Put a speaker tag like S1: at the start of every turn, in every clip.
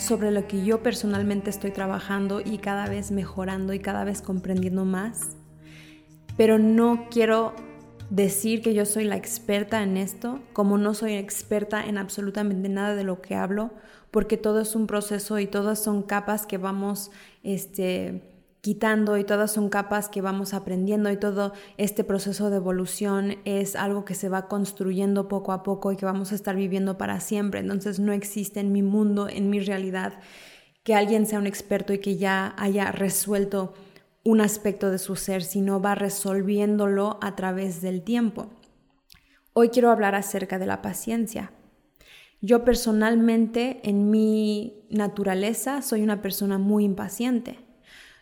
S1: sobre lo que yo personalmente estoy trabajando y cada vez mejorando y cada vez comprendiendo más. Pero no quiero decir que yo soy la experta en esto, como no soy experta en absolutamente nada de lo que hablo, porque todo es un proceso y todas son capas que vamos este, quitando y todas son capas que vamos aprendiendo y todo este proceso de evolución es algo que se va construyendo poco a poco y que vamos a estar viviendo para siempre. Entonces no existe en mi mundo, en mi realidad, que alguien sea un experto y que ya haya resuelto un aspecto de su ser, sino va resolviéndolo a través del tiempo. Hoy quiero hablar acerca de la paciencia. Yo personalmente, en mi naturaleza, soy una persona muy impaciente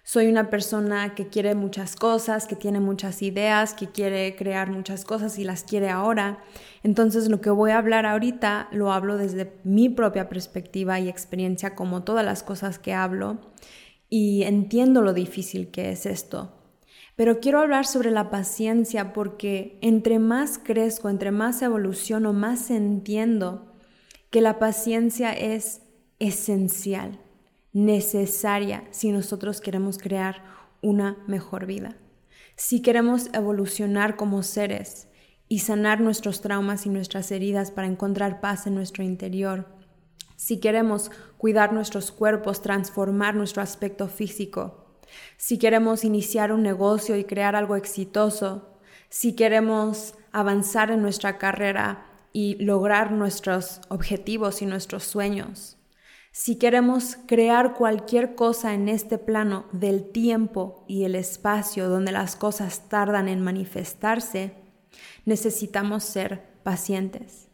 S1: soy una persona que quiere muchas cosas, que tiene muchas ideas, que quiere crear muchas cosas y las quiere ahora. Entonces lo que voy a hablar ahorita lo hablo desde mi propia perspectiva y experiencia como todas las cosas que hablo y entiendo lo difícil que es esto. Pero quiero hablar sobre la paciencia porque entre más crezco, entre más evoluciono, más entiendo que la paciencia es esencial necesaria si nosotros queremos crear una mejor vida. Si queremos evolucionar como seres y sanar nuestros traumas y nuestras heridas para encontrar paz en nuestro interior, si queremos cuidar nuestros cuerpos, transformar nuestro aspecto físico, si queremos iniciar un negocio y crear algo exitoso, si queremos avanzar en nuestra carrera y lograr nuestros objetivos y nuestros sueños, si queremos crear cualquier cosa en este plano del tiempo y el espacio donde las cosas tardan en manifestarse, necesitamos ser pacientes.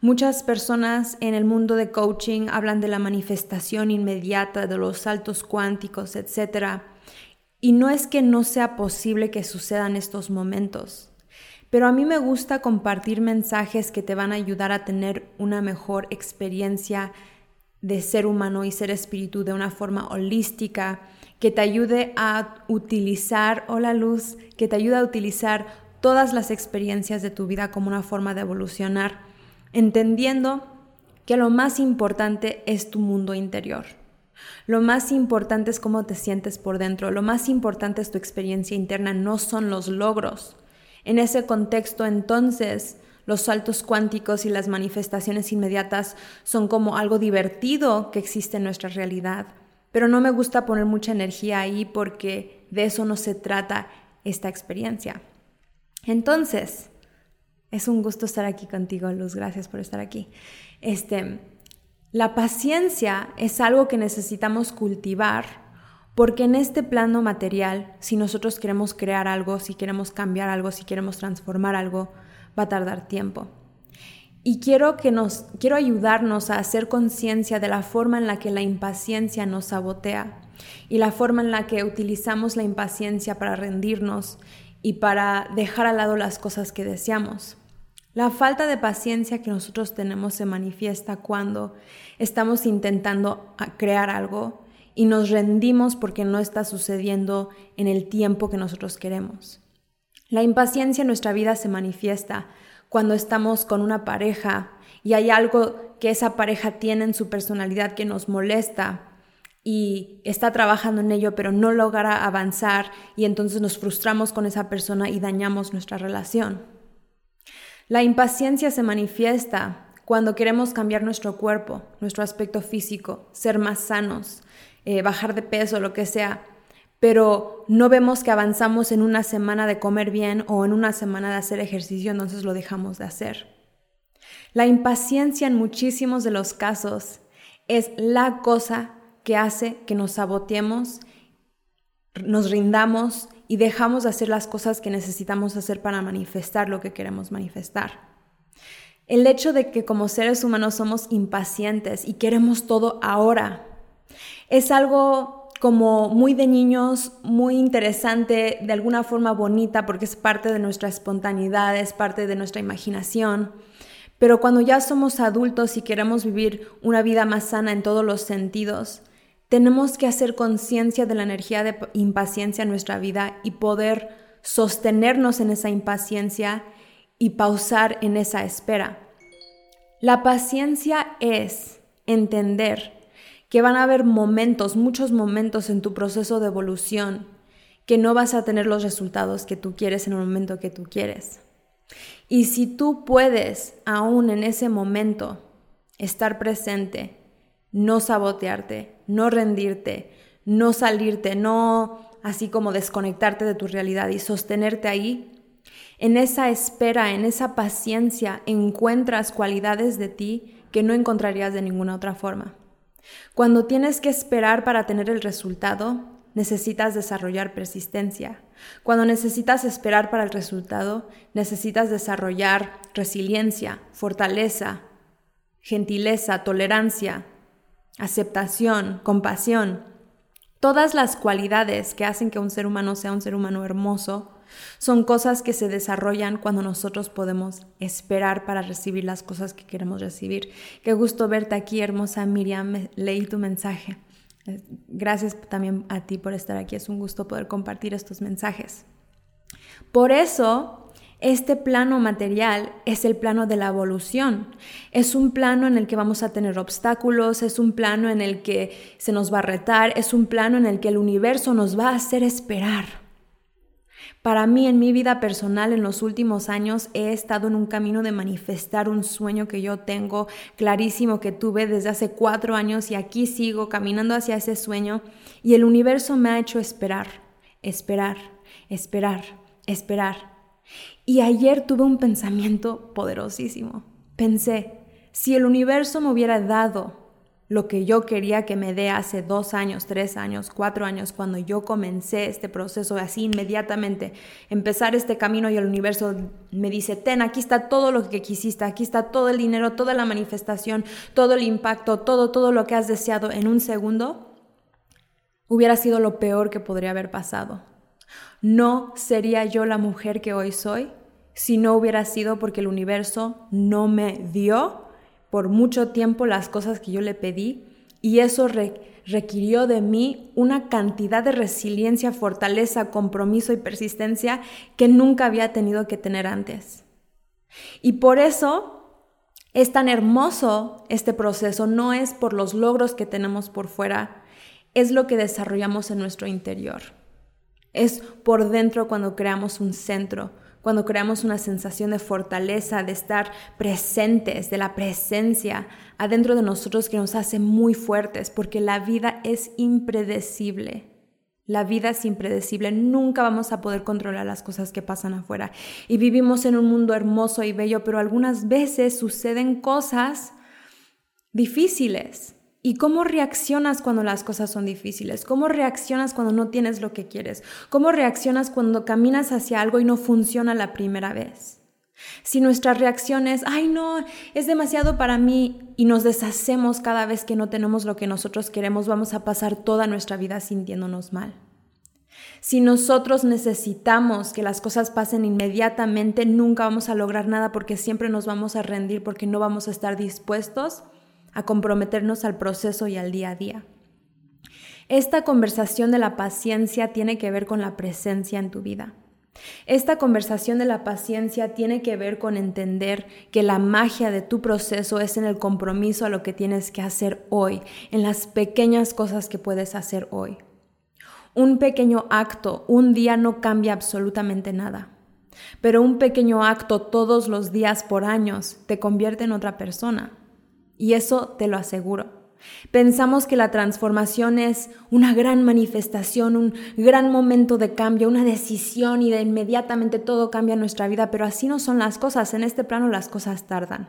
S1: Muchas personas en el mundo de coaching hablan de la manifestación inmediata, de los saltos cuánticos, etc. Y no es que no sea posible que sucedan estos momentos, pero a mí me gusta compartir mensajes que te van a ayudar a tener una mejor experiencia de ser humano y ser espíritu de una forma holística, que te ayude a utilizar, o la luz, que te ayude a utilizar todas las experiencias de tu vida como una forma de evolucionar, entendiendo que lo más importante es tu mundo interior. Lo más importante es cómo te sientes por dentro, lo más importante es tu experiencia interna, no son los logros. En ese contexto, entonces, los saltos cuánticos y las manifestaciones inmediatas son como algo divertido que existe en nuestra realidad. Pero no me gusta poner mucha energía ahí porque de eso no se trata esta experiencia. Entonces, es un gusto estar aquí contigo, Luz. Gracias por estar aquí. Este, la paciencia es algo que necesitamos cultivar porque en este plano material, si nosotros queremos crear algo, si queremos cambiar algo, si queremos transformar algo, va a tardar tiempo. Y quiero, que nos, quiero ayudarnos a hacer conciencia de la forma en la que la impaciencia nos sabotea y la forma en la que utilizamos la impaciencia para rendirnos y para dejar al lado las cosas que deseamos. La falta de paciencia que nosotros tenemos se manifiesta cuando estamos intentando crear algo y nos rendimos porque no está sucediendo en el tiempo que nosotros queremos. La impaciencia en nuestra vida se manifiesta cuando estamos con una pareja y hay algo que esa pareja tiene en su personalidad que nos molesta y está trabajando en ello pero no logra avanzar y entonces nos frustramos con esa persona y dañamos nuestra relación. La impaciencia se manifiesta cuando queremos cambiar nuestro cuerpo, nuestro aspecto físico, ser más sanos, eh, bajar de peso, lo que sea, pero no vemos que avanzamos en una semana de comer bien o en una semana de hacer ejercicio, entonces lo dejamos de hacer. La impaciencia en muchísimos de los casos es la cosa que hace que nos saboteemos, nos rindamos y dejamos de hacer las cosas que necesitamos hacer para manifestar lo que queremos manifestar. El hecho de que como seres humanos somos impacientes y queremos todo ahora es algo como muy de niños, muy interesante, de alguna forma bonita porque es parte de nuestra espontaneidad, es parte de nuestra imaginación. Pero cuando ya somos adultos y queremos vivir una vida más sana en todos los sentidos, tenemos que hacer conciencia de la energía de impaciencia en nuestra vida y poder sostenernos en esa impaciencia y pausar en esa espera. La paciencia es entender que van a haber momentos, muchos momentos en tu proceso de evolución que no vas a tener los resultados que tú quieres en el momento que tú quieres. Y si tú puedes aún en ese momento estar presente, no sabotearte, no rendirte, no salirte, no así como desconectarte de tu realidad y sostenerte ahí, en esa espera, en esa paciencia, encuentras cualidades de ti que no encontrarías de ninguna otra forma. Cuando tienes que esperar para tener el resultado, necesitas desarrollar persistencia. Cuando necesitas esperar para el resultado, necesitas desarrollar resiliencia, fortaleza, gentileza, tolerancia, aceptación, compasión. Todas las cualidades que hacen que un ser humano sea un ser humano hermoso son cosas que se desarrollan cuando nosotros podemos esperar para recibir las cosas que queremos recibir. Qué gusto verte aquí, hermosa Miriam. Leí tu mensaje. Gracias también a ti por estar aquí. Es un gusto poder compartir estos mensajes. Por eso este plano material es el plano de la evolución. Es un plano en el que vamos a tener obstáculos, es un plano en el que se nos va a retar, es un plano en el que el universo nos va a hacer esperar. Para mí, en mi vida personal, en los últimos años, he estado en un camino de manifestar un sueño que yo tengo clarísimo que tuve desde hace cuatro años y aquí sigo caminando hacia ese sueño y el universo me ha hecho esperar, esperar, esperar, esperar. Y ayer tuve un pensamiento poderosísimo. Pensé, si el universo me hubiera dado lo que yo quería que me dé hace dos años, tres años, cuatro años, cuando yo comencé este proceso, así inmediatamente, empezar este camino y el universo me dice, ten, aquí está todo lo que quisiste, aquí está todo el dinero, toda la manifestación, todo el impacto, todo, todo lo que has deseado en un segundo, hubiera sido lo peor que podría haber pasado. No sería yo la mujer que hoy soy si no hubiera sido porque el universo no me dio por mucho tiempo las cosas que yo le pedí y eso requirió de mí una cantidad de resiliencia, fortaleza, compromiso y persistencia que nunca había tenido que tener antes. Y por eso es tan hermoso este proceso, no es por los logros que tenemos por fuera, es lo que desarrollamos en nuestro interior. Es por dentro cuando creamos un centro, cuando creamos una sensación de fortaleza, de estar presentes, de la presencia adentro de nosotros que nos hace muy fuertes, porque la vida es impredecible. La vida es impredecible, nunca vamos a poder controlar las cosas que pasan afuera. Y vivimos en un mundo hermoso y bello, pero algunas veces suceden cosas difíciles. ¿Y cómo reaccionas cuando las cosas son difíciles? ¿Cómo reaccionas cuando no tienes lo que quieres? ¿Cómo reaccionas cuando caminas hacia algo y no funciona la primera vez? Si nuestra reacción es, ay no, es demasiado para mí y nos deshacemos cada vez que no tenemos lo que nosotros queremos, vamos a pasar toda nuestra vida sintiéndonos mal. Si nosotros necesitamos que las cosas pasen inmediatamente, nunca vamos a lograr nada porque siempre nos vamos a rendir porque no vamos a estar dispuestos a comprometernos al proceso y al día a día. Esta conversación de la paciencia tiene que ver con la presencia en tu vida. Esta conversación de la paciencia tiene que ver con entender que la magia de tu proceso es en el compromiso a lo que tienes que hacer hoy, en las pequeñas cosas que puedes hacer hoy. Un pequeño acto, un día no cambia absolutamente nada, pero un pequeño acto todos los días por años te convierte en otra persona. Y eso te lo aseguro. Pensamos que la transformación es una gran manifestación, un gran momento de cambio, una decisión y de inmediatamente todo cambia en nuestra vida, pero así no son las cosas. En este plano las cosas tardan.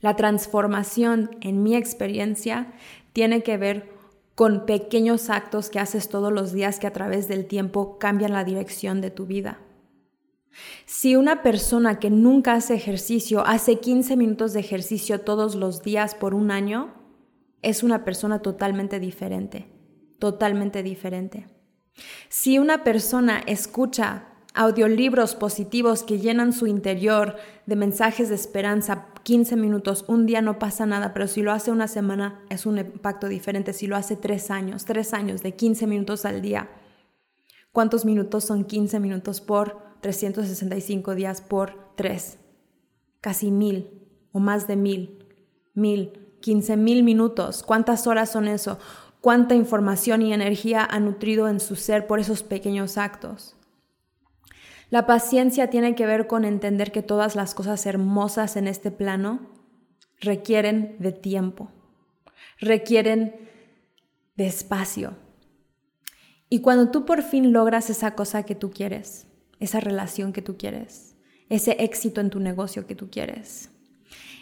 S1: La transformación, en mi experiencia, tiene que ver con pequeños actos que haces todos los días que a través del tiempo cambian la dirección de tu vida. Si una persona que nunca hace ejercicio hace 15 minutos de ejercicio todos los días por un año, es una persona totalmente diferente, totalmente diferente. Si una persona escucha audiolibros positivos que llenan su interior de mensajes de esperanza, 15 minutos, un día no pasa nada, pero si lo hace una semana es un impacto diferente, si lo hace tres años, tres años de 15 minutos al día. ¿Cuántos minutos son 15 minutos por 365 días por tres? Casi mil o más de mil, mil, 15 mil minutos. ¿Cuántas horas son eso? ¿Cuánta información y energía ha nutrido en su ser por esos pequeños actos? La paciencia tiene que ver con entender que todas las cosas hermosas en este plano requieren de tiempo, requieren de espacio. Y cuando tú por fin logras esa cosa que tú quieres, esa relación que tú quieres, ese éxito en tu negocio que tú quieres,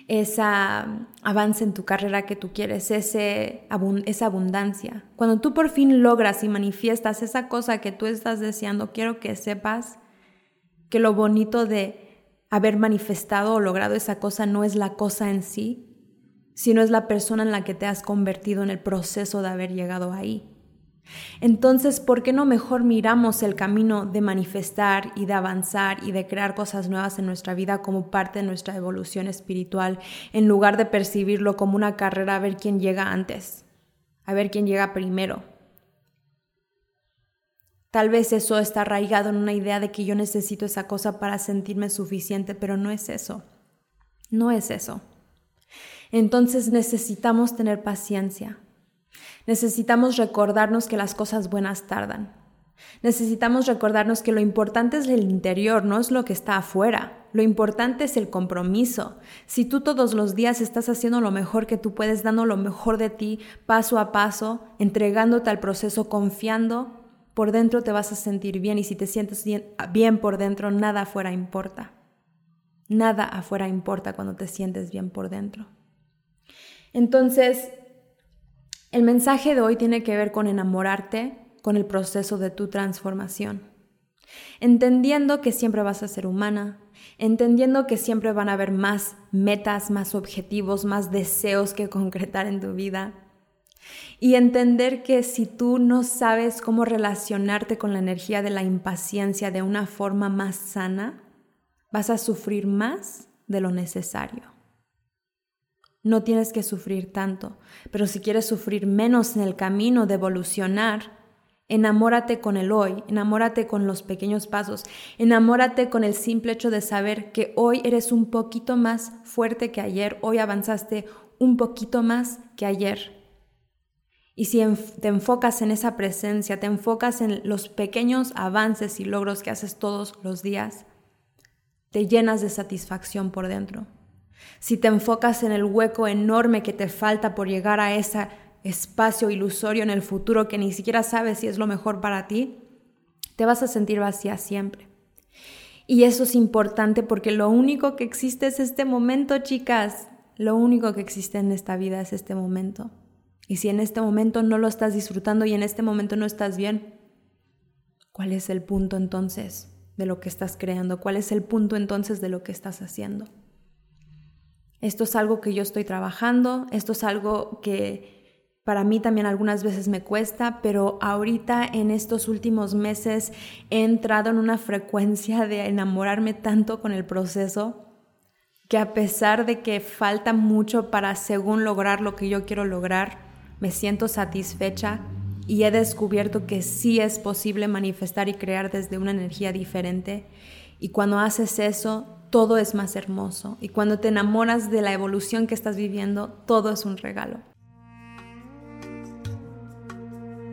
S1: esa avance en tu carrera que tú quieres, ese, esa abundancia. Cuando tú por fin logras y manifiestas esa cosa que tú estás deseando, quiero que sepas que lo bonito de haber manifestado o logrado esa cosa no es la cosa en sí, sino es la persona en la que te has convertido en el proceso de haber llegado ahí. Entonces, ¿por qué no mejor miramos el camino de manifestar y de avanzar y de crear cosas nuevas en nuestra vida como parte de nuestra evolución espiritual, en lugar de percibirlo como una carrera a ver quién llega antes, a ver quién llega primero? Tal vez eso está arraigado en una idea de que yo necesito esa cosa para sentirme suficiente, pero no es eso. No es eso. Entonces necesitamos tener paciencia. Necesitamos recordarnos que las cosas buenas tardan. Necesitamos recordarnos que lo importante es el interior, no es lo que está afuera. Lo importante es el compromiso. Si tú todos los días estás haciendo lo mejor que tú puedes, dando lo mejor de ti, paso a paso, entregándote al proceso, confiando, por dentro te vas a sentir bien y si te sientes bien, por dentro, nada afuera importa. Nada afuera importa cuando te sientes bien por dentro. Entonces, el mensaje de hoy tiene que ver con enamorarte con el proceso de tu transformación. Entendiendo que siempre vas a ser humana, entendiendo que siempre van a haber más metas, más objetivos, más deseos que concretar en tu vida, y entender que si tú no sabes cómo relacionarte con la energía de la impaciencia de una forma más sana, vas a sufrir más de lo necesario. No tienes que sufrir tanto, pero si quieres sufrir menos en el camino de evolucionar, enamórate con el hoy, enamórate con los pequeños pasos, enamórate con el simple hecho de saber que hoy eres un poquito más fuerte que ayer, hoy avanzaste un poquito más que ayer. Y si te enfocas en esa presencia, te enfocas en los pequeños avances y logros que haces todos los días, te llenas de satisfacción por dentro. Si te enfocas en el hueco enorme que te falta por llegar a ese espacio ilusorio en el futuro que ni siquiera sabes si es lo mejor para ti, te vas a sentir vacía siempre. Y eso es importante porque lo único que existe es este momento, chicas. Lo único que existe en esta vida es este momento. Y si en este momento no lo estás disfrutando y en este momento no estás bien, ¿cuál es el punto entonces de lo que estás creando? ¿Cuál es el punto entonces de lo que estás haciendo? Esto es algo que yo estoy trabajando, esto es algo que para mí también algunas veces me cuesta, pero ahorita en estos últimos meses he entrado en una frecuencia de enamorarme tanto con el proceso que a pesar de que falta mucho para según lograr lo que yo quiero lograr, me siento satisfecha y he descubierto que sí es posible manifestar y crear desde una energía diferente. Y cuando haces eso, todo es más hermoso. Y cuando te enamoras de la evolución que estás viviendo, todo es un regalo.